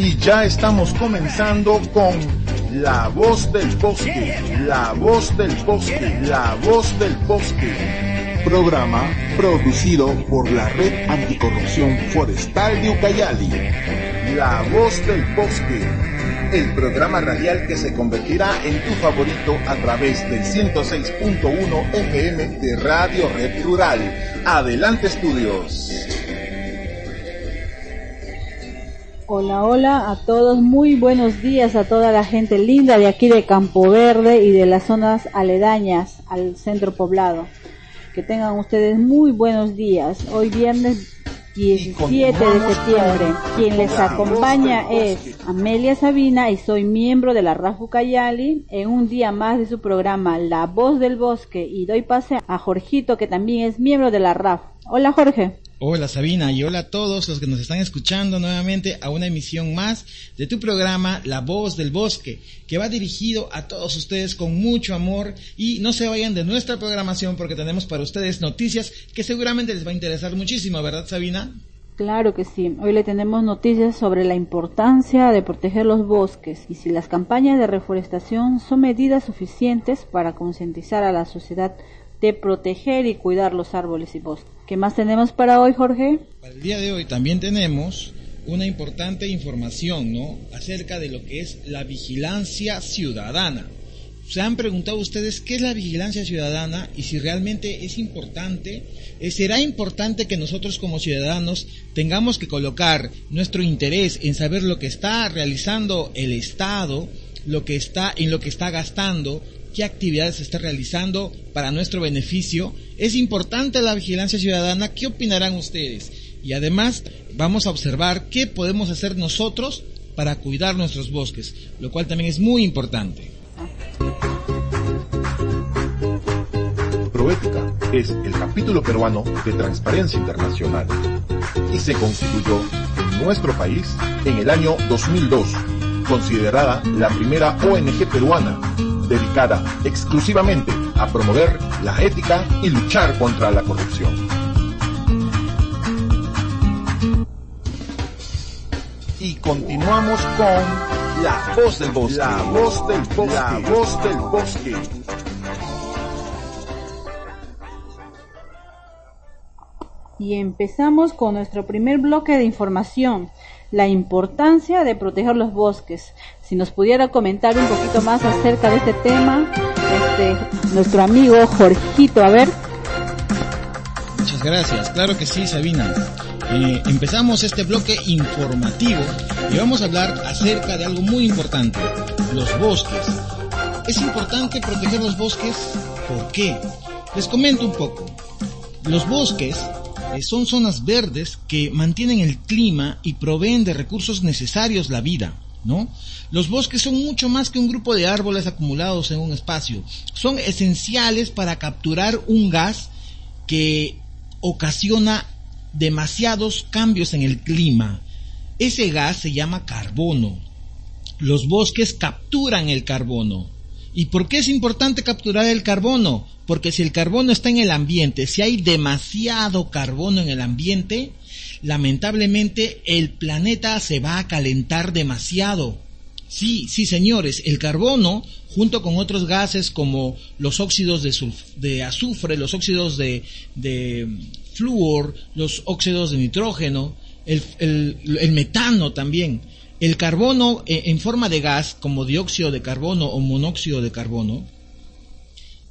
y ya estamos comenzando con La Voz del Bosque, La Voz del Bosque, La Voz del Bosque. Programa producido por la Red Anticorrupción Forestal de Ucayali. La Voz del Bosque, el programa radial que se convertirá en tu favorito a través del 106.1 FM de Radio Red Rural. Adelante estudios. Hola, hola a todos, muy buenos días a toda la gente linda de aquí de Campo Verde y de las zonas aledañas al centro poblado. Que tengan ustedes muy buenos días. Hoy viernes 17 de septiembre. Quien les acompaña es Amelia Sabina y soy miembro de la RAF Ucayali en un día más de su programa La Voz del Bosque y doy pase a Jorgito que también es miembro de la RAF. Hola Jorge. Hola Sabina y hola a todos los que nos están escuchando nuevamente a una emisión más de tu programa La Voz del Bosque, que va dirigido a todos ustedes con mucho amor y no se vayan de nuestra programación porque tenemos para ustedes noticias que seguramente les va a interesar muchísimo, ¿verdad Sabina? Claro que sí. Hoy le tenemos noticias sobre la importancia de proteger los bosques y si las campañas de reforestación son medidas suficientes para concientizar a la sociedad de proteger y cuidar los árboles y bosques. ¿Qué más tenemos para hoy, Jorge? Para el día de hoy también tenemos una importante información, ¿no? Acerca de lo que es la vigilancia ciudadana. ¿Se han preguntado ustedes qué es la vigilancia ciudadana y si realmente es importante? Eh, ¿Será importante que nosotros como ciudadanos tengamos que colocar nuestro interés en saber lo que está realizando el Estado, lo que está en lo que está gastando, qué actividades se está realizando para nuestro beneficio. Es importante la vigilancia ciudadana. ¿Qué opinarán ustedes? Y además vamos a observar qué podemos hacer nosotros para cuidar nuestros bosques, lo cual también es muy importante. Proética es el capítulo peruano de Transparencia Internacional y se constituyó en nuestro país en el año 2002, considerada la primera ONG peruana dedicada exclusivamente a promover la ética y luchar contra la corrupción. Y continuamos con La Voz del Bosque. La Voz del Bosque. La Voz del Bosque. Y empezamos con nuestro primer bloque de información, la importancia de proteger los bosques. Si nos pudiera comentar un poquito más acerca de este tema, este, nuestro amigo Jorgito, a ver. Muchas gracias, claro que sí, Sabina. Eh, empezamos este bloque informativo y vamos a hablar acerca de algo muy importante, los bosques. Es importante proteger los bosques, ¿por qué? Les comento un poco. Los bosques eh, son zonas verdes que mantienen el clima y proveen de recursos necesarios la vida, ¿no? Los bosques son mucho más que un grupo de árboles acumulados en un espacio. Son esenciales para capturar un gas que ocasiona demasiados cambios en el clima. Ese gas se llama carbono. Los bosques capturan el carbono. ¿Y por qué es importante capturar el carbono? Porque si el carbono está en el ambiente, si hay demasiado carbono en el ambiente, lamentablemente el planeta se va a calentar demasiado. Sí, sí, señores, el carbono, junto con otros gases como los óxidos de, azufre, los óxidos de, de flúor, los óxidos de nitrógeno, el, metano también, el carbono eh, en forma de gas, como dióxido de carbono o monóxido de carbono,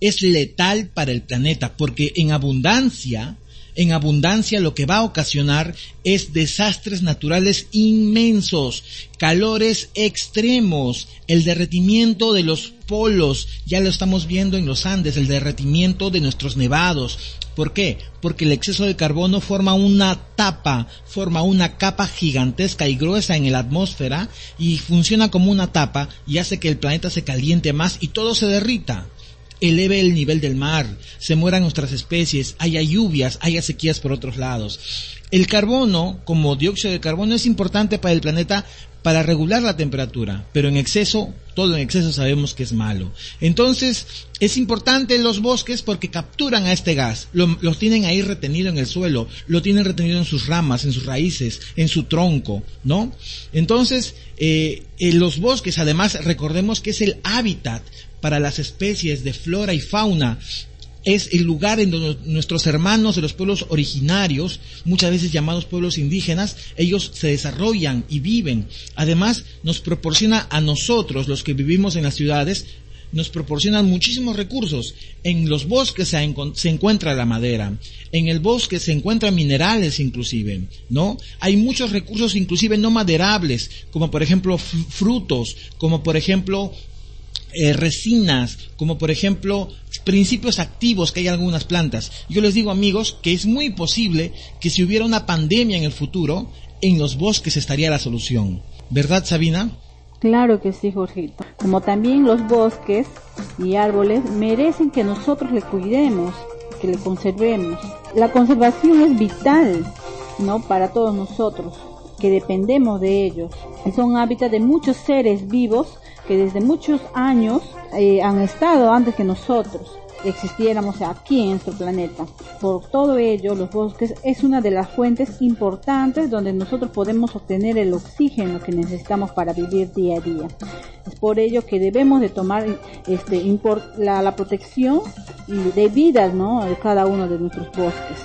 es letal para el planeta porque en abundancia, en abundancia lo que va a ocasionar es desastres naturales inmensos, calores extremos, el derretimiento de los polos, ya lo estamos viendo en los Andes, el derretimiento de nuestros nevados. ¿Por qué? Porque el exceso de carbono forma una tapa, forma una capa gigantesca y gruesa en la atmósfera y funciona como una tapa y hace que el planeta se caliente más y todo se derrita. Eleve el nivel del mar, se mueran nuestras especies, haya lluvias, haya sequías por otros lados. El carbono, como dióxido de carbono, es importante para el planeta para regular la temperatura, pero en exceso, todo en exceso sabemos que es malo. Entonces, es importante los bosques porque capturan a este gas, lo, tienen ahí retenido en el suelo, lo tienen retenido en sus ramas, en sus raíces, en su tronco, ¿no? Entonces, eh, en los bosques, además, recordemos que es el hábitat para las especies de flora y fauna es el lugar en donde nuestros hermanos de los pueblos originarios, muchas veces llamados pueblos indígenas, ellos se desarrollan y viven. Además, nos proporciona a nosotros, los que vivimos en las ciudades, nos proporcionan muchísimos recursos. En los bosques se, se, encuentra la madera, en el bosque se encuentran minerales inclusive, ¿no? Hay muchos recursos inclusive no maderables, como por ejemplo frutos, como por ejemplo eh, resinas, como por ejemplo principios activos que hay en algunas plantas. Yo les digo amigos que es muy posible que si hubiera una pandemia en el futuro, en los bosques estaría la solución. ¿Verdad Sabina? Claro que sí, Jorgito. Como también los bosques y árboles merecen que nosotros le cuidemos, que le conservemos. La conservación es vital, ¿no? Para todos nosotros, que dependemos de ellos. Son hábitat de muchos seres vivos que desde muchos años eh, han estado antes que nosotros existiéramos aquí en nuestro planeta. Por todo ello, los bosques es una de las fuentes importantes donde nosotros podemos obtener el oxígeno que necesitamos para vivir día a día. Es por ello que debemos de tomar este, la, la protección de vidas ¿no? de cada uno de nuestros bosques.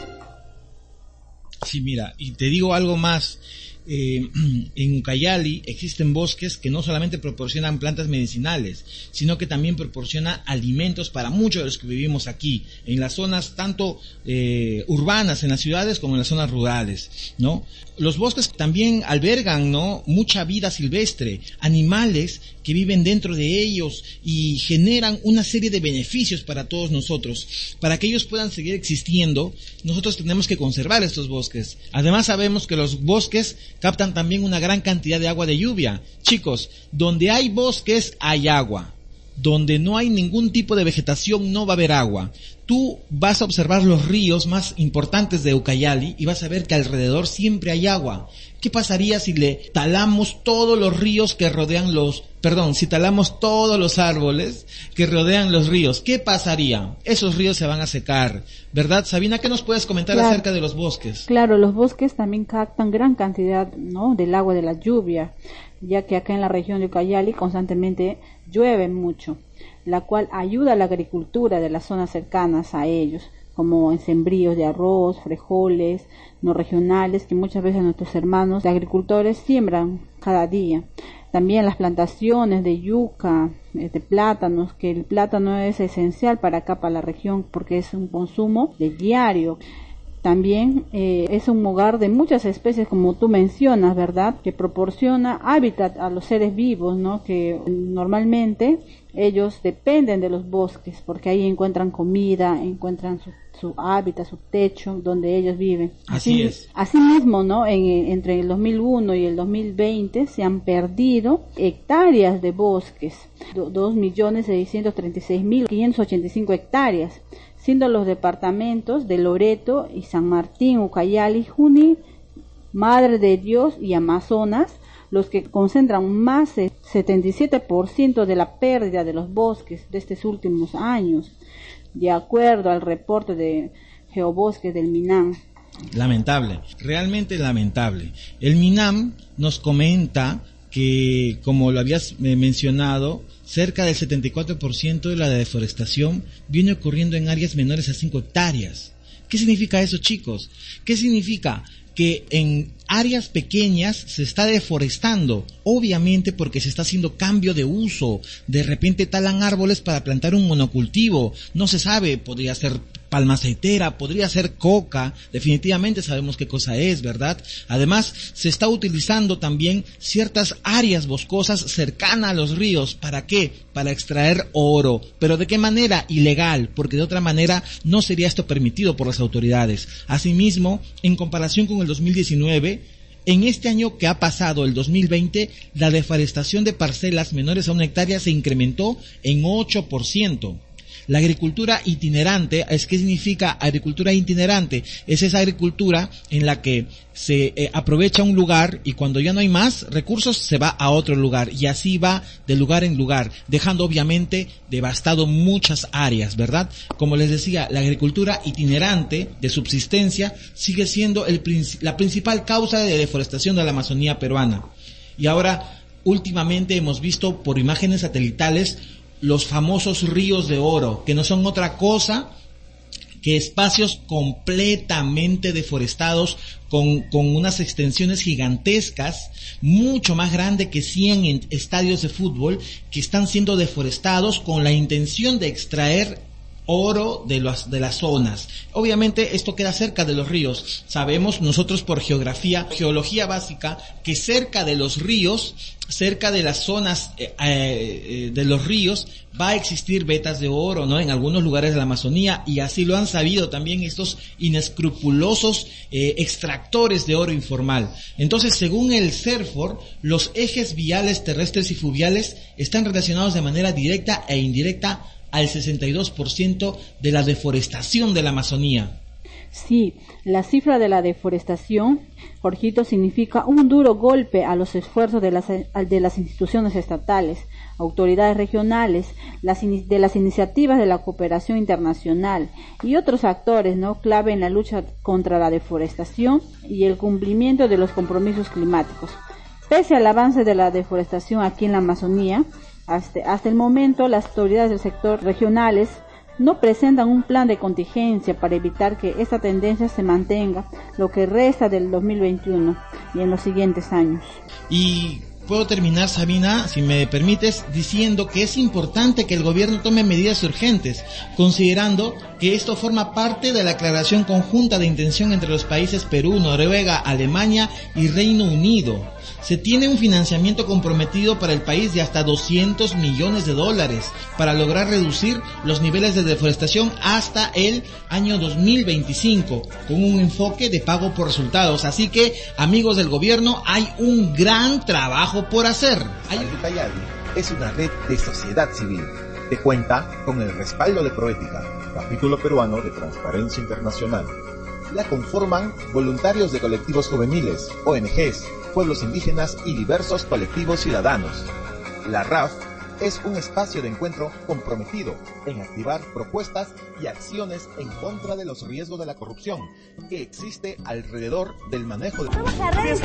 Sí, mira, y te digo algo más eh, en Ucayali existen bosques que no solamente proporcionan plantas medicinales, sino que también proporcionan alimentos para muchos de los que vivimos aquí, en las zonas tanto eh, urbanas, en las ciudades, como en las zonas rurales, ¿no? Los bosques también albergan, ¿no? Mucha vida silvestre, animales que viven dentro de ellos y generan una serie de beneficios para todos nosotros. Para que ellos puedan seguir existiendo, nosotros tenemos que conservar estos bosques. Además sabemos que los bosques captan también una gran cantidad de agua de lluvia. Chicos, donde hay bosques hay agua. Donde no hay ningún tipo de vegetación no va a haber agua. Tú vas a observar los ríos más importantes de Ucayali y vas a ver que alrededor siempre hay agua. ¿Qué pasaría si le talamos todos los ríos que rodean los, perdón, si talamos todos los árboles que rodean los ríos? ¿Qué pasaría? Esos ríos se van a secar, ¿verdad? Sabina, ¿qué nos puedes comentar acerca de los bosques? Claro, los bosques también captan gran cantidad, ¿no? Del agua de la lluvia, ya que acá en la región de Ucayali constantemente llueve mucho, la cual ayuda a la agricultura de las zonas cercanas a ellos como en sembríos de arroz, frijoles, no regionales que muchas veces nuestros hermanos agricultores siembran cada día. También las plantaciones de yuca, eh, de plátanos, que el plátano es esencial para acá, para la región, porque es un consumo de diario. También eh, es un hogar de muchas especies, como tú mencionas, ¿verdad? Que proporciona hábitat a los seres vivos, ¿no? Que normalmente ellos dependen de los bosques, porque ahí encuentran comida, encuentran su, hábitat, su techo, donde ellos viven. Así, es. Asimismo, ¿no? entre el 2001 y el 2020 se han perdido hectáreas de bosques, 2.636.585 hectáreas siendo los departamentos de Loreto y San Martín, Ucayali, Juni, Madre de Dios y Amazonas los que concentran más del 77% de la pérdida de los bosques de estos últimos años, de acuerdo al reporte de Geobosques del MINAM. Lamentable, realmente lamentable. El MINAM nos comenta que, como lo habías eh, mencionado, cerca del 74% de la deforestación viene ocurriendo en áreas menores a 5 hectáreas. ¿Qué significa eso, chicos? ¿Qué significa? Que en áreas pequeñas se está deforestando, obviamente porque se está haciendo cambio de uso. De repente talan árboles para plantar un monocultivo. No se sabe, podría ser palma aceitera, podría ser coca, definitivamente sabemos qué cosa es, ¿verdad? Además, se está utilizando también ciertas áreas boscosas cercanas a los ríos, ¿para qué? Para extraer oro, pero ¿de qué manera? Ilegal, porque de otra manera no sería esto permitido por las autoridades. Asimismo, en comparación con el 2019, en este año que ha pasado, el 2020, la deforestación de parcelas menores a una hectárea se incrementó en 8%. La agricultura itinerante, es ¿qué significa agricultura itinerante? Es esa agricultura en la que se eh, aprovecha un lugar y cuando ya no hay más recursos se va a otro lugar y así va de lugar en lugar, dejando obviamente devastado muchas áreas, ¿verdad? Como les decía, la agricultura itinerante de subsistencia sigue siendo el, la principal causa de deforestación de la Amazonía peruana. Y ahora, últimamente hemos visto por imágenes satelitales los famosos ríos de oro, que no son otra cosa que espacios completamente deforestados con, con, unas extensiones gigantescas, mucho más grandes que 100 estadios de fútbol, que están siendo deforestados con la intención de extraer oro de, las de las zonas. Obviamente esto queda cerca de los ríos. Sabemos nosotros por geografía, geología básica, que cerca de los ríos, cerca de las zonas eh, eh, de los ríos, va a existir vetas de oro, ¿no? En algunos lugares de la Amazonía y así lo han sabido también estos inescrupulosos eh, extractores de oro informal. Entonces, según el CERFOR, los ejes viales terrestres y fluviales están relacionados de manera directa e indirecta al 62% de la deforestación de la Amazonía. Sí, la cifra de la deforestación, Jorgito, significa un duro golpe a los esfuerzos de las, de las instituciones estatales, autoridades regionales, las, de las iniciativas de la cooperación internacional y otros actores ¿no? clave en la lucha contra la deforestación y el cumplimiento de los compromisos climáticos. Pese al avance de la deforestación aquí en la Amazonía, hasta, el momento, las autoridades del sector regionales no presentan un plan de contingencia para evitar que esta tendencia se mantenga lo que resta del 2021 y en los siguientes años. Y puedo terminar, Sabina, si me permites, diciendo que es importante que el gobierno tome medidas urgentes, considerando que esto forma parte de la aclaración conjunta de intención entre los países Perú, Noruega, Alemania y Reino Unido se tiene un financiamiento comprometido para el país de hasta 200 millones de dólares para lograr reducir los niveles de deforestación hasta el año 2025 con un enfoque de pago por resultados. Así que, amigos del gobierno, hay un gran trabajo por hacer. es una red de sociedad civil que cuenta con el respaldo de Proética, capítulo peruano de Transparencia Internacional. La conforman voluntarios de colectivos juveniles, ONGs, pueblos indígenas y diversos colectivos ciudadanos. La RAF es un espacio de encuentro comprometido en activar propuestas y acciones en contra de los riesgos de la corrupción que existe alrededor del manejo de... Somos la red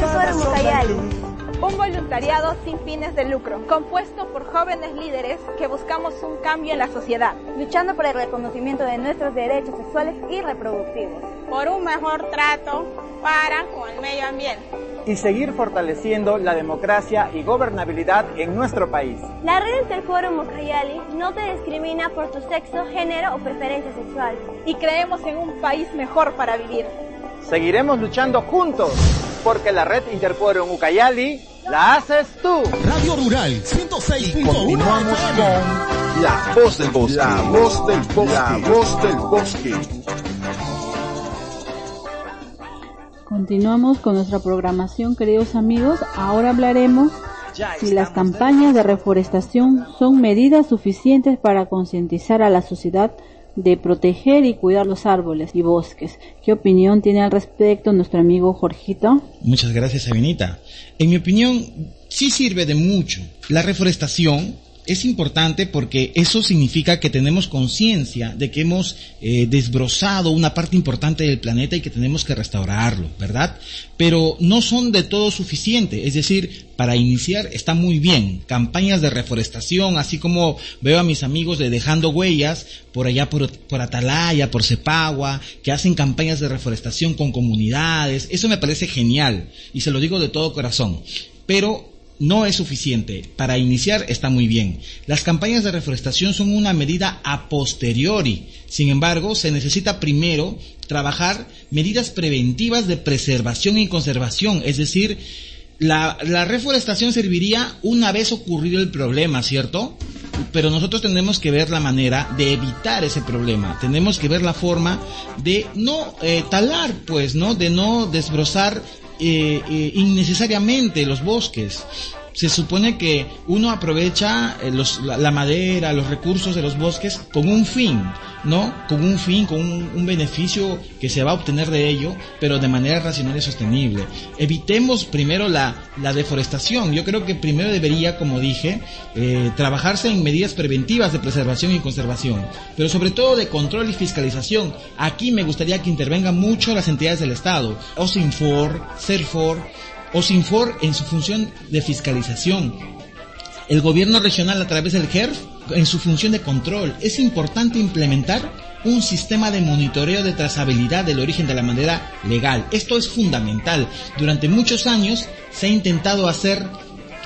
un voluntariado sin fines de lucro, compuesto por jóvenes líderes que buscamos un cambio en la sociedad, luchando por el reconocimiento de nuestros derechos sexuales y reproductivos, por un mejor trato para con el medio ambiente y seguir fortaleciendo la democracia y gobernabilidad en nuestro país. La red Interforum Ucayali no te discrimina por tu sexo, género o preferencia sexual. Y creemos en un país mejor para vivir. Seguiremos luchando juntos, porque la red Interforum Ucayali la haces tú. Radio Rural 106.1 Continuamos con La Voz del Bosque. La Voz del Bosque. La Voz del Bosque. Continuamos con nuestra programación, queridos amigos. Ahora hablaremos si las campañas de reforestación son medidas suficientes para concientizar a la sociedad de proteger y cuidar los árboles y bosques. ¿Qué opinión tiene al respecto nuestro amigo Jorgito? Muchas gracias, Sabinita. En mi opinión, sí sirve de mucho. La reforestación es importante porque eso significa que tenemos conciencia de que hemos eh, desbrozado una parte importante del planeta y que tenemos que restaurarlo, ¿verdad? Pero no son de todo suficientes, es decir, para iniciar está muy bien, campañas de reforestación, así como veo a mis amigos de Dejando Huellas, por allá por, por Atalaya, por Cepagua, que hacen campañas de reforestación con comunidades, eso me parece genial y se lo digo de todo corazón. Pero no es suficiente. Para iniciar está muy bien. Las campañas de reforestación son una medida a posteriori. Sin embargo, se necesita primero trabajar medidas preventivas de preservación y conservación. Es decir, la, reforestación serviría una vez ocurrido el problema, ¿cierto? Pero nosotros tenemos que ver la manera de evitar ese problema. Tenemos que ver la forma de no eh, talar, pues, ¿no? De no desbrozar eh, eh, innecesariamente los bosques se supone que uno aprovecha eh, la, madera, los recursos de los bosques con un fin, ¿no? Con un fin, con un, beneficio que se va a obtener de ello, pero de manera racional y sostenible. Evitemos primero la, deforestación. Yo creo que primero debería, como dije, eh, trabajarse en medidas preventivas de preservación y conservación, pero sobre todo de control y fiscalización. Aquí me gustaría que intervengan mucho las entidades del Estado, OSINFOR, CERFOR, o Sinfor en su función de fiscalización, el gobierno regional a través del GERF en su función de control. Es importante implementar un sistema de monitoreo de trazabilidad del origen de la madera legal. Esto es fundamental. Durante muchos años se ha intentado hacer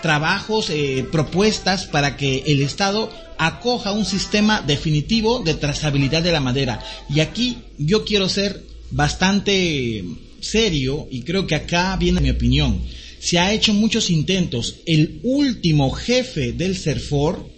trabajos, eh, propuestas para que el Estado acoja un sistema definitivo de trazabilidad de la madera. Y aquí yo quiero ser bastante serio, y creo que acá viene mi opinión, se ha hecho muchos intentos. El último jefe del CERFOR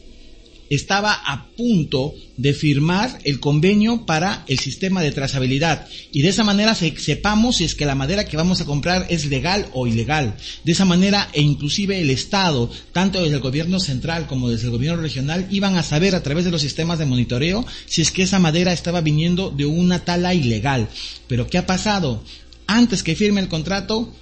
estaba a punto de firmar el convenio para el sistema de trazabilidad y de esa manera sepamos si es que la madera que vamos a comprar es legal o ilegal. De esa manera e inclusive el Estado, tanto desde el gobierno central como desde el gobierno regional, iban a saber a través de los sistemas de monitoreo si es que esa madera estaba viniendo de una tala ilegal. Pero ¿qué ha pasado? Antes que firme el contrato,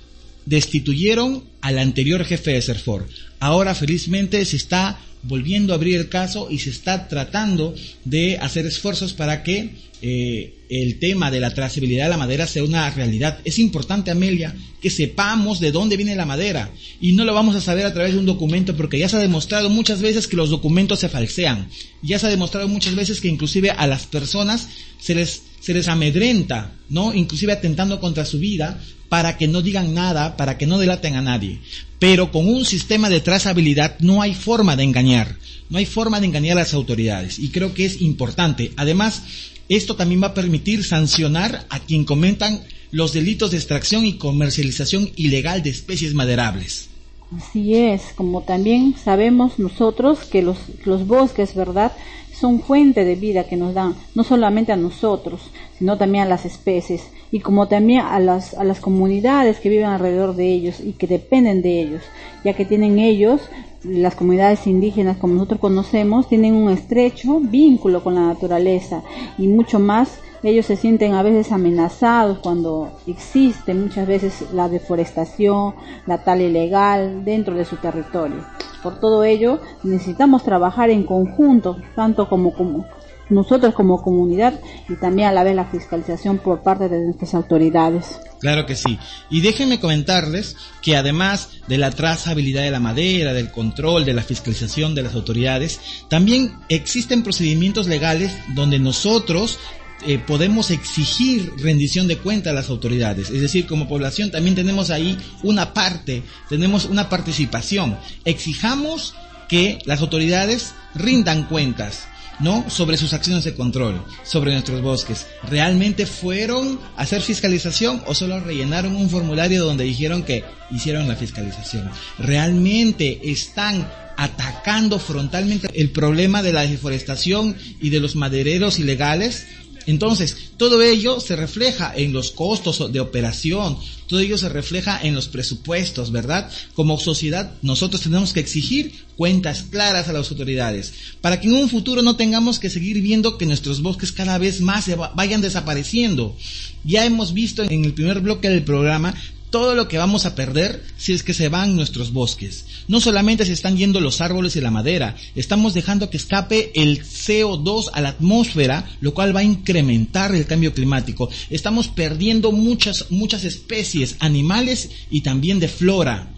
destituyeron al anterior jefe de Serfor. Ahora felizmente se está volviendo a abrir el caso y se está tratando de hacer esfuerzos para que eh, el tema de la trazabilidad de la madera sea una realidad. Es importante, Amelia, que sepamos de dónde viene la madera y no lo vamos a saber a través de un documento porque ya se ha demostrado muchas veces que los documentos se falsean. Ya se ha demostrado muchas veces que inclusive a las personas se les se les amedrenta, ¿no? Inclusive atentando contra su vida para que no digan nada, para que no delaten a nadie. Pero con un sistema de trazabilidad no hay forma de engañar, no hay forma de engañar a las autoridades y creo que es importante. Además, esto también va a permitir sancionar a quien comentan los delitos de extracción y comercialización ilegal de especies maderables. Así es, como también sabemos nosotros que los, los bosques, ¿verdad? son fuente de vida que nos dan, no solamente a nosotros, sino también a las especies y como también a las, a las comunidades que viven alrededor de ellos y que dependen de ellos, ya que tienen ellos, las comunidades indígenas como nosotros conocemos, tienen un estrecho vínculo con la naturaleza y mucho más ellos se sienten a veces amenazados cuando existe muchas veces la deforestación, la tala ilegal dentro de su territorio. Por todo ello, necesitamos trabajar en conjunto, tanto como, como nosotros como comunidad y también a la vez la fiscalización por parte de nuestras autoridades. Claro que sí. Y déjenme comentarles que además de la trazabilidad de la madera, del control, de la fiscalización de las autoridades, también existen procedimientos legales donde nosotros eh, podemos exigir rendición de cuenta a las autoridades. Es decir, como población también tenemos ahí una parte, tenemos una participación. Exijamos que las autoridades rindan cuentas. ¿no? Sobre sus acciones de control, sobre nuestros bosques. ¿Realmente fueron a hacer fiscalización o solo rellenaron un formulario donde dijeron que hicieron la fiscalización? ¿Realmente están atacando frontalmente el problema de la deforestación y de los madereros ilegales? Entonces, todo ello se refleja en los costos de operación, todo ello se refleja en los presupuestos, ¿verdad? Como sociedad, nosotros tenemos que exigir cuentas claras a las autoridades, para que en un futuro no tengamos que seguir viendo que nuestros bosques cada vez más se vayan desapareciendo. Ya hemos visto en el primer bloque del programa todo lo que vamos a perder si es que se van nuestros bosques. No solamente se están yendo los árboles y la madera, estamos dejando que escape el CO2 a la atmósfera, lo cual va a incrementar el cambio climático. Estamos perdiendo muchas, muchas especies animales y también de flora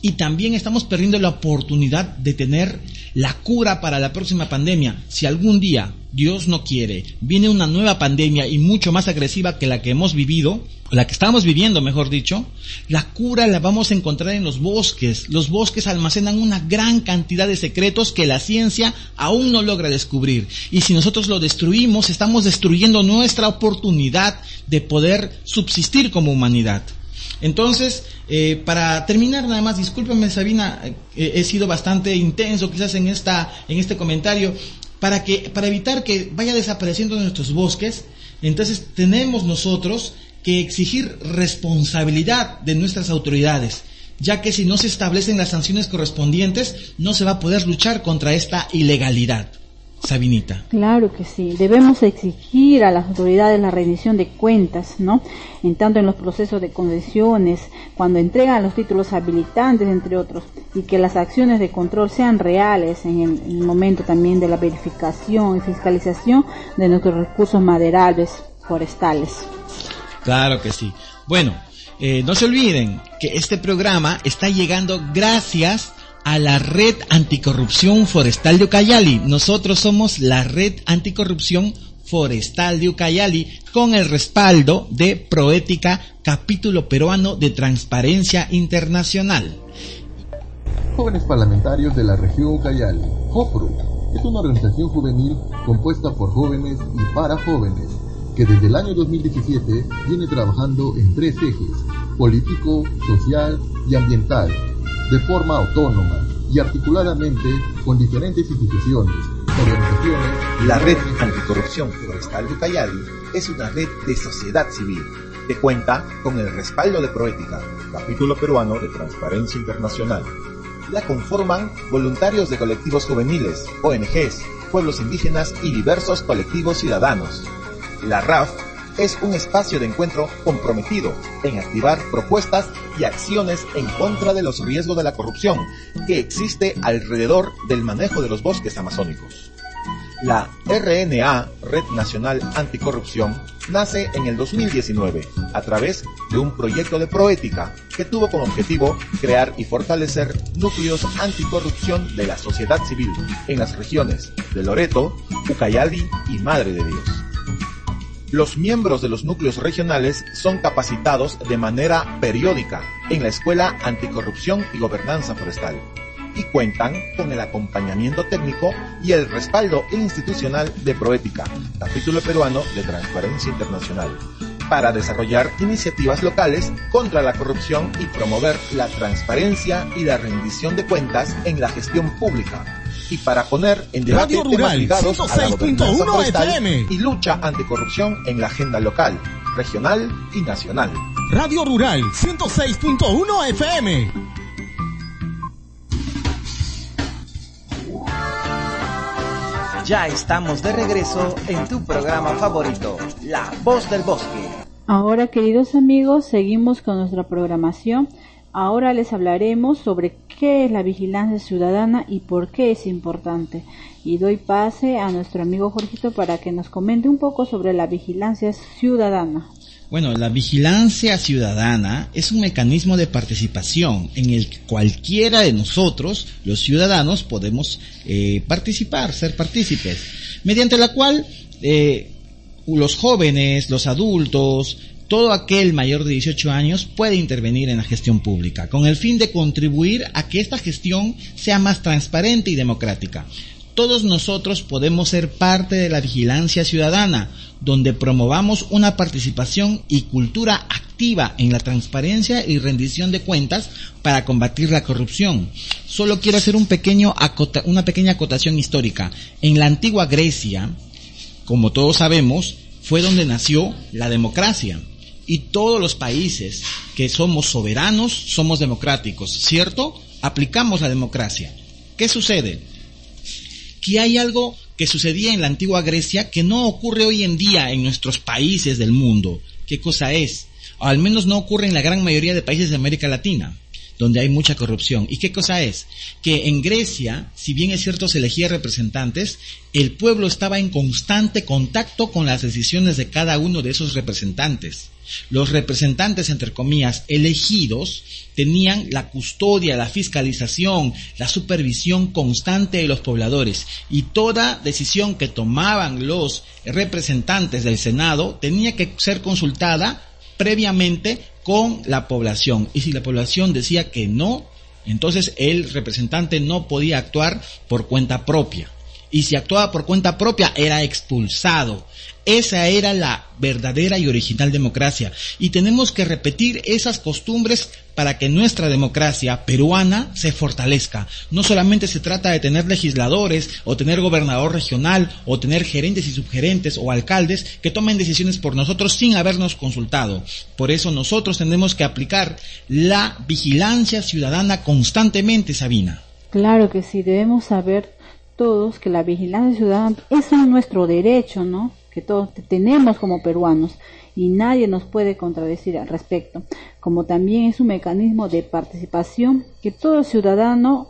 y también estamos perdiendo la oportunidad de tener la cura para la próxima pandemia. Si algún día, Dios no quiere, viene una nueva pandemia y mucho más agresiva que la que hemos vivido, la que estamos viviendo, mejor dicho, la cura la vamos a encontrar en los bosques. Los bosques almacenan una gran cantidad de secretos que la ciencia aún no logra descubrir. Y si nosotros lo destruimos, estamos destruyendo nuestra oportunidad de poder subsistir como humanidad. Entonces, eh, para terminar nada más, discúlpeme Sabina, eh, he sido bastante intenso quizás en esta, en este comentario, para que, para evitar que vaya desapareciendo nuestros bosques, entonces tenemos nosotros que exigir responsabilidad de nuestras autoridades. ya que si no se establecen las sanciones correspondientes, no se va a poder luchar contra esta ilegalidad. Sabinita. Claro que sí. Debemos exigir a las autoridades la rendición de cuentas, ¿no? En tanto en los procesos de concesiones, cuando entregan los títulos habilitantes, entre otros, y que las acciones de control sean reales en el, momento también de la verificación y fiscalización de nuestros recursos maderables forestales. Claro que sí. Bueno, eh, no se olviden que este programa está llegando gracias a la Red Anticorrupción Forestal de Ucayali. Nosotros somos la Red Anticorrupción Forestal de Ucayali con el respaldo de Proética, capítulo peruano de Transparencia Internacional. Jóvenes parlamentarios de la región Ucayali, JOPRU, es una organización juvenil compuesta por jóvenes y para jóvenes que desde el año 2017 viene trabajando en tres ejes, político, social y ambiental, de forma autónoma y articuladamente con diferentes instituciones, organizaciones. La Red Anticorrupción Forestal de Ucayali es una red de sociedad civil que cuenta con el respaldo de Proética, capítulo peruano de Transparencia Internacional. La conforman voluntarios de colectivos juveniles, ONGs, pueblos indígenas y diversos colectivos ciudadanos. La RAF es un espacio de encuentro comprometido en activar propuestas y acciones en contra de los riesgos de la corrupción que existe alrededor del manejo de los bosques amazónicos. La RNA, Red Nacional Anticorrupción, nace en el 2019 a través de un proyecto de proética que tuvo como objetivo crear y fortalecer núcleos anticorrupción de la sociedad civil en las regiones de Loreto, Ucayali y Madre de Dios. Los miembros de los núcleos regionales son capacitados de manera periódica en la Escuela Anticorrupción y Gobernanza Forestal y cuentan con el acompañamiento técnico y el respaldo institucional de Proética, capítulo peruano de Transparencia Internacional, para desarrollar iniciativas locales contra la corrupción y promover la transparencia y la rendición de cuentas en la gestión pública y para poner en debate temas ligados a la gobernanza forestal y lucha anticorrupción en la agenda local, regional y nacional. Radio Rural 106.1 FM. Ya estamos de regreso en tu programa favorito, La Voz del Bosque. Ahora, queridos amigos, seguimos con nuestra programación. Ahora les hablaremos sobre qué es la vigilancia ciudadana y por qué es importante. Y doy pase a nuestro amigo Jorgito para que nos comente un poco sobre la vigilancia ciudadana. Bueno, la vigilancia ciudadana es un mecanismo de participación en el que cualquiera de nosotros, los ciudadanos, podemos eh, participar, ser partícipes, mediante la cual eh, los jóvenes, los adultos, todo aquel mayor de 18 años puede intervenir en la gestión pública, con el fin de contribuir a que esta gestión sea más transparente y democrática. Todos nosotros podemos ser parte de la vigilancia ciudadana, donde promovamos una participación y cultura activa en la transparencia y rendición de cuentas para combatir la corrupción. Solo quiero hacer un pequeño una pequeña acotación histórica. En la antigua Grecia, como todos sabemos, fue donde nació la democracia y todos los países que somos soberanos somos democráticos, ¿cierto? Aplicamos la democracia. ¿Qué sucede? Que hay algo que sucedía en la antigua Grecia que no ocurre hoy en día en nuestros países del mundo. ¿Qué cosa es? O al menos no ocurre en la gran mayoría de países de América Latina donde hay mucha corrupción. ¿Y qué cosa es? Que en Grecia, si bien es cierto se elegía representantes, el pueblo estaba en constante contacto con las decisiones de cada uno de esos representantes. Los representantes, entre comillas, elegidos, tenían la custodia, la fiscalización, la supervisión constante de los pobladores y toda decisión que tomaban los representantes del Senado tenía que ser consultada previamente con la población. Y si la población decía que no, entonces el representante no podía actuar por cuenta propia. y si actuaba por cuenta propia era expulsado. Esa era la verdadera y original democracia. Y tenemos que repetir esas costumbres para que nuestra democracia peruana se fortalezca. No solamente se trata de tener legisladores o tener gobernador regional o tener gerentes y subgerentes o alcaldes que tomen decisiones por nosotros sin habernos consultado. Por eso nosotros tenemos que aplicar la vigilancia ciudadana constantemente, Sabina. Claro que sí, debemos saber todos que la vigilancia ciudadana es nuestro derecho, ¿no? Que todos tenemos como peruanos y nadie nos puede contradecir al respecto, como también es un mecanismo de participación que todo ciudadano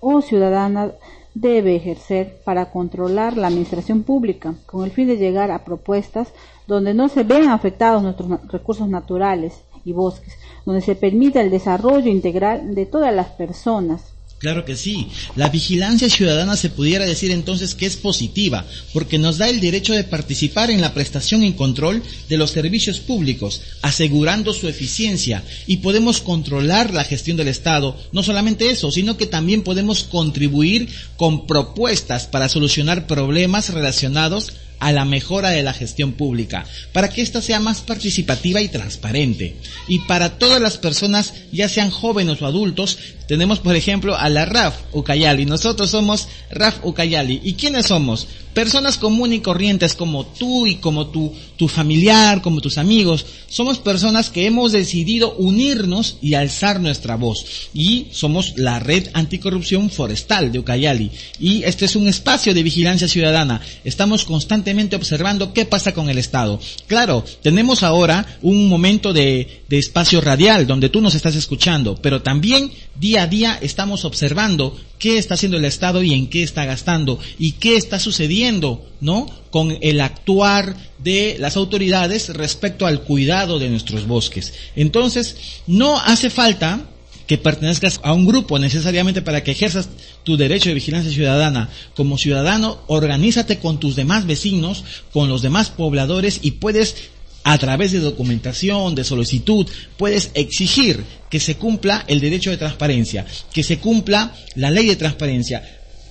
o ciudadana debe ejercer para controlar la administración pública, con el fin de llegar a propuestas donde no se vean afectados nuestros recursos naturales y bosques, donde se permita el desarrollo integral de todas las personas, Claro que sí. La vigilancia ciudadana se pudiera decir entonces que es positiva, porque nos da el derecho de participar en la prestación y control de los servicios públicos, asegurando su eficiencia, y podemos controlar la gestión del Estado. No solamente eso, sino que también podemos contribuir con propuestas para solucionar problemas relacionados a la mejora de la gestión pública, para que ésta sea más participativa y transparente. Y para todas las personas, ya sean jóvenes o adultos, tenemos por ejemplo a la RAF Ucayali. Nosotros somos RAF Ucayali. ¿Y quiénes somos? Personas comunes y corrientes como tú y como tu, tu familiar, como tus amigos. Somos personas que hemos decidido unirnos y alzar nuestra voz. Y somos la Red Anticorrupción Forestal de Ucayali. Y este es un espacio de vigilancia ciudadana. Estamos constantemente observando qué pasa con el Estado. Claro, tenemos ahora un momento de, de espacio radial donde tú nos estás escuchando, pero también día a día estamos observando qué está haciendo el Estado y en qué está gastando y qué está sucediendo, ¿no? Con el actuar de las autoridades respecto al cuidado de nuestros bosques. Entonces, no hace falta que pertenezcas a un grupo necesariamente para que ejerzas tu derecho de vigilancia ciudadana. Como ciudadano, organízate con tus demás vecinos, con los demás pobladores y puedes a través de documentación, de solicitud, puedes exigir que se cumpla el derecho de transparencia, que se cumpla la ley de transparencia.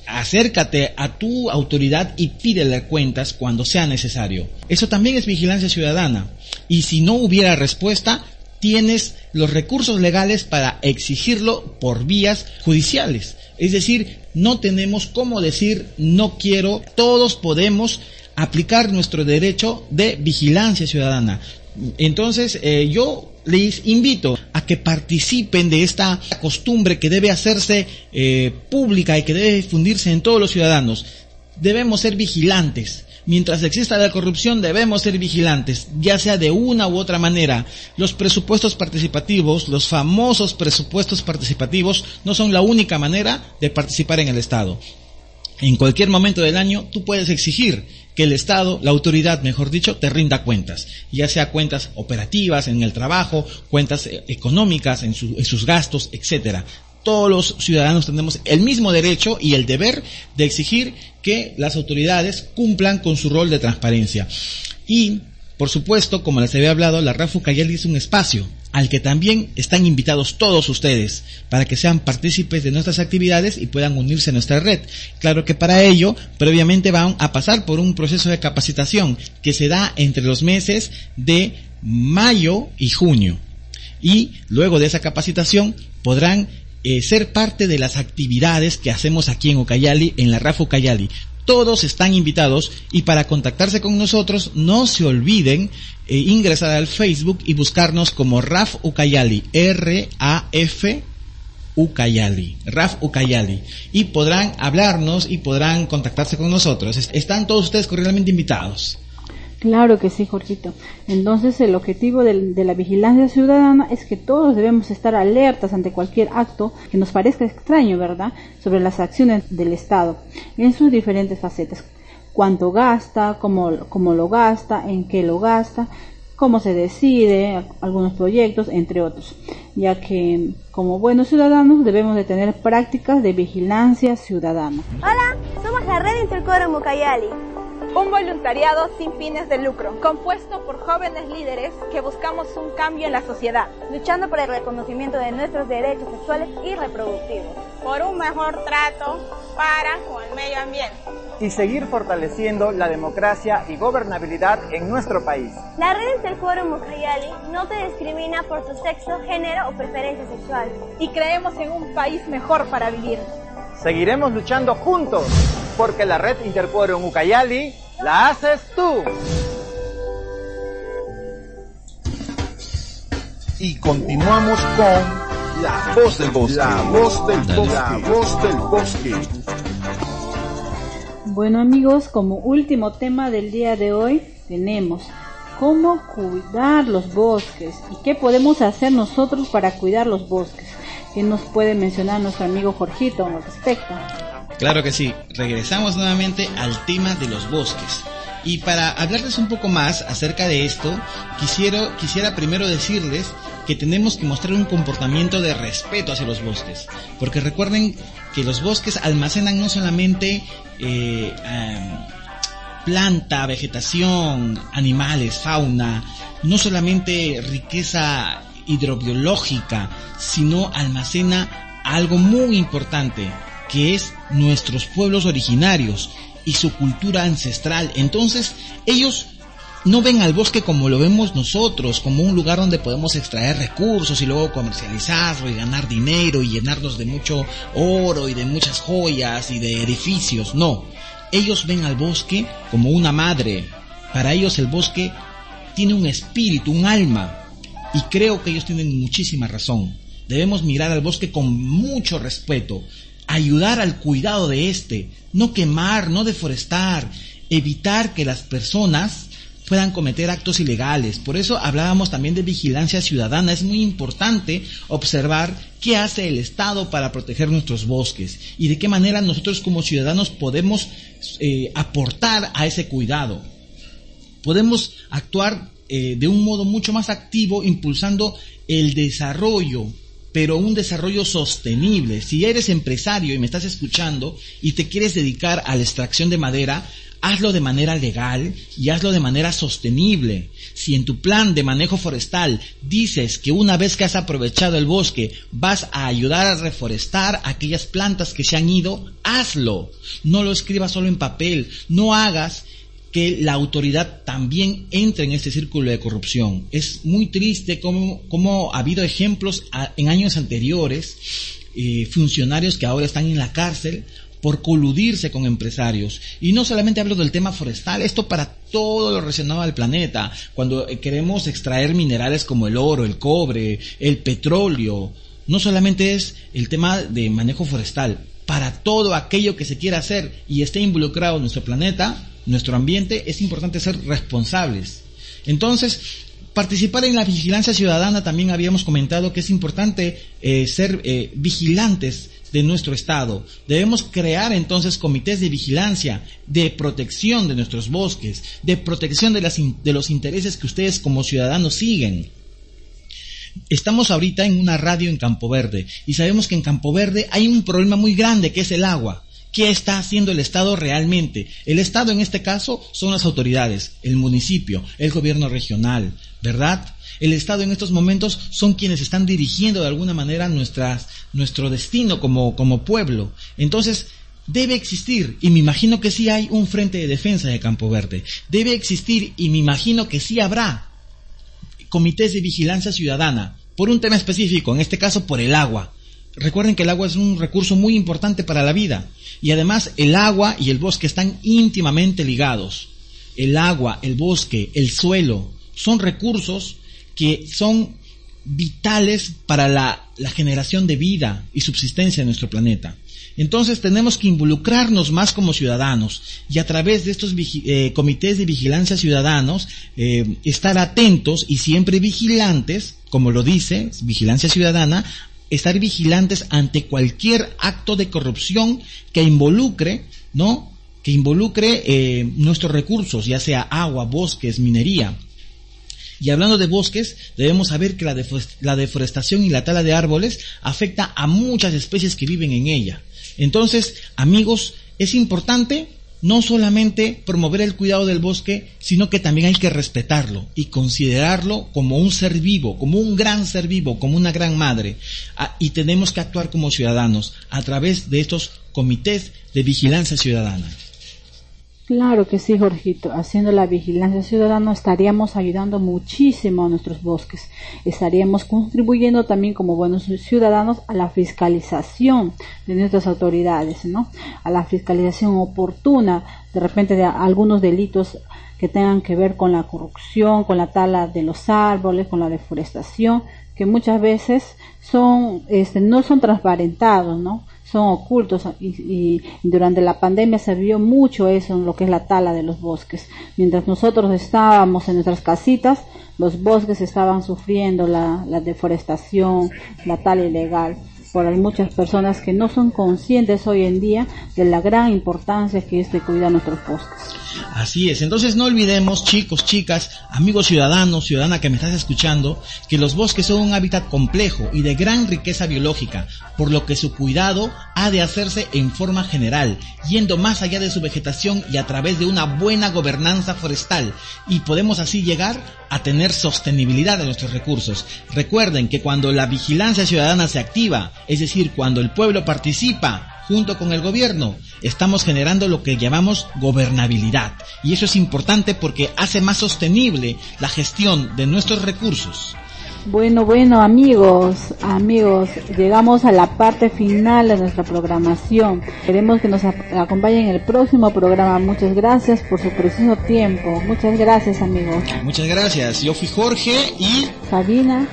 Acércate a tu autoridad y pídele cuentas cuando sea necesario. Eso también es vigilancia ciudadana. Y si no hubiera respuesta, tienes los recursos legales para exigirlo por vías judiciales. Es decir, no tenemos cómo decir no quiero, todos podemos aplicar nuestro derecho de vigilancia ciudadana. Entonces, eh, yo les invito a que participen de esta costumbre que debe hacerse eh, pública y que debe difundirse en todos los ciudadanos. Debemos ser vigilantes. Mientras exista la corrupción debemos ser vigilantes, ya sea de una u otra manera. Los presupuestos participativos, los famosos presupuestos participativos, no son la única manera de participar en el Estado. En cualquier momento del año tú puedes exigir que el Estado, la autoridad, mejor dicho, te rinda cuentas, ya sea cuentas operativas en el trabajo, cuentas eh, económicas en, sus gastos, etcétera. Todos los ciudadanos tenemos el mismo derecho y el deber de exigir que las autoridades cumplan con su rol de transparencia. Y, por supuesto, como les había hablado, la RAFU Cayeli es un espacio al que también están invitados todos ustedes para que sean partícipes de nuestras actividades y puedan unirse a nuestra red. Claro que para ello, previamente van a pasar por un proceso de capacitación que se da entre los meses de mayo y junio. Y luego de esa capacitación podrán eh, ser parte de las actividades que hacemos aquí en Ucayali, en la RAF Ucayali. Todos están invitados y para contactarse con nosotros no se olviden eh, ingresar al Facebook y buscarnos como Raf Ucayali, R-A-F Ucayali, Raf Ucayali, y podrán hablarnos y podrán contactarse con nosotros. Están todos ustedes cordialmente invitados. Claro que sí, Jorgito. Entonces, el objetivo de, de, la vigilancia ciudadana es que todos debemos estar alertas ante cualquier acto que nos parezca extraño, ¿verdad?, sobre las acciones del Estado en sus diferentes facetas. Cuánto gasta, cómo, cómo lo gasta, en qué lo gasta, cómo se decide, algunos proyectos, entre otros, ya que como buenos ciudadanos debemos de tener prácticas de vigilancia ciudadana. Hola, somos la red Intercoro Mucayali Un voluntariado sin fines de lucro, compuesto por jóvenes líderes que buscamos un cambio en la sociedad, luchando por el reconocimiento de nuestros derechos sexuales y reproductivos, por un mejor trato para con el medio ambiente y seguir fortaleciendo la democracia y gobernabilidad en nuestro país. La red del Foro Mucayali no te discrimina por tu sexo, género o preferencia sexual. Y creemos en un país mejor para vivir. Seguiremos luchando juntos, porque la red Interquorum Ucayali la haces tú. Y continuamos con La Voz del Bosque. La Voz del Bosque. La Voz del Bosque. Bueno amigos, como último tema del día de hoy tenemos cómo cuidar los bosques y qué podemos hacer nosotros para cuidar los bosques. ¿Qué nos puede mencionar nuestro amigo Jorgito al respecto? Claro que sí, regresamos nuevamente al tema de los bosques. Y para hablarles un poco más acerca de esto, quisiera, quisiera primero decirles que tenemos que mostrar un comportamiento de respeto hacia los bosques. Porque recuerden que los bosques almacenan no solamente eh, planta, vegetación, animales, fauna, no solamente riqueza hidrobiológica, sino almacena algo muy importante, que es nuestros pueblos originarios y su cultura ancestral. Entonces, ellos no ven al bosque como lo vemos nosotros, como un lugar donde podemos extraer recursos y luego comercializarlo y ganar dinero y llenarnos de mucho oro y de muchas joyas y de edificios. No, ellos ven al bosque como una madre. Para ellos el bosque tiene un espíritu, un alma. Y creo que ellos tienen muchísima razón. Debemos mirar al bosque con mucho respeto, ayudar al cuidado de este, no quemar, no deforestar, evitar que las personas puedan cometer actos ilegales. Por eso hablábamos también de vigilancia ciudadana. Es muy importante observar qué hace el Estado para proteger nuestros bosques y de qué manera nosotros como ciudadanos podemos eh, aportar a ese cuidado. Podemos actuar eh, de un modo mucho más activo impulsando el desarrollo pero un desarrollo sostenible. Si eres empresario y me estás escuchando y te quieres dedicar a la extracción de madera, hazlo de manera legal y hazlo de manera sostenible. Si en tu plan de manejo forestal dices que una vez que has aprovechado el bosque vas a ayudar a reforestar aquellas plantas que se han ido, hazlo. No lo escribas solo en papel. No hagas que la autoridad también entre en este círculo de corrupción. Es muy triste cómo, ha habido ejemplos en años anteriores, eh, funcionarios que ahora están en la cárcel por coludirse con empresarios. Y no solamente hablo del tema forestal, esto para todo lo relacionado al planeta. Cuando eh, queremos extraer minerales como el oro, el cobre, el petróleo, no solamente es el tema de manejo forestal, para todo aquello que se quiera hacer y esté involucrado en nuestro planeta, nuestro ambiente, es importante ser responsables. Entonces, participar en la vigilancia ciudadana también habíamos comentado que es importante eh, ser eh, vigilantes de nuestro Estado. Debemos crear entonces comités de vigilancia, de protección de nuestros bosques, de protección de, las de los intereses que ustedes como ciudadanos siguen. Estamos ahorita en una radio en Campo Verde y sabemos que en Campo Verde hay un problema muy grande que es el agua. ¿Qué está haciendo el Estado realmente? El Estado en este caso son las autoridades, el municipio, el gobierno regional, ¿verdad? El Estado en estos momentos son quienes están dirigiendo de alguna manera nuestras, nuestro destino como, como pueblo. Entonces, debe existir, y me imagino que sí hay un frente de defensa de Campo Verde. Debe existir, y me imagino que sí habrá comités de vigilancia ciudadana, por un tema específico, en este caso por el agua. Recuerden que el agua es un recurso muy importante para la vida, y además el agua y el bosque están íntimamente ligados. El agua, el bosque, el suelo, son recursos que son vitales para la, generación de vida y subsistencia de nuestro planeta. Entonces tenemos que involucrarnos más como ciudadanos y a través de estos eh, comités de vigilancia ciudadanos eh, estar atentos y siempre vigilantes, como lo dice, vigilancia ciudadana, estar vigilantes ante cualquier acto de corrupción que involucre, ¿no? Que involucre eh, nuestros recursos, ya sea agua, bosques, minería. Y hablando de bosques, debemos saber que la, deforestación y la tala de árboles afecta a muchas especies que viven en ella. Entonces, amigos, es importante no solamente promover el cuidado del bosque, sino que también hay que respetarlo y considerarlo como un ser vivo, como un gran ser vivo, como una gran madre. Ah, y tenemos que actuar como ciudadanos a través de estos comités de vigilancia ciudadana. Claro que sí, Jorgito. Haciendo la vigilancia ciudadana estaríamos ayudando muchísimo a nuestros bosques. Estaríamos contribuyendo también como buenos ciudadanos a la fiscalización de nuestras autoridades, ¿no? A la fiscalización oportuna, de repente de algunos delitos que tengan que ver con la corrupción, con la tala de los árboles, con la deforestación, que muchas veces son, este, no son transparentados, ¿no? Son ocultos y, durante la pandemia se vio mucho eso en lo que es la tala de los bosques. Mientras nosotros estábamos en nuestras casitas, los bosques estaban sufriendo la, la deforestación, la tala ilegal por muchas personas que no son conscientes hoy en día de la gran importancia que es de cuidar nuestros bosques. Así es, entonces no olvidemos, chicos, chicas, amigos ciudadanos, ciudadana que me estás escuchando, que los bosques son un hábitat complejo y de gran riqueza biológica, por lo que su cuidado ha de hacerse en forma general, yendo más allá de su vegetación y a través de una buena gobernanza forestal, y podemos así llegar a tener sostenibilidad de nuestros recursos. Recuerden que cuando la vigilancia ciudadana se activa, es decir, cuando el pueblo participa, junto con el gobierno. Estamos generando lo que llamamos gobernabilidad. Y eso es importante porque hace más sostenible la gestión de nuestros recursos. Bueno, bueno amigos, amigos, llegamos a la parte final de nuestra programación. Queremos que nos acompañen en el próximo programa. Muchas gracias por su precioso tiempo. Muchas gracias amigos. Muchas gracias. Yo fui Jorge y... Sabina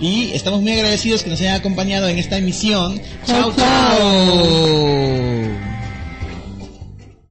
y estamos muy agradecidos que nos hayan acompañado en esta emisión. chao. chao.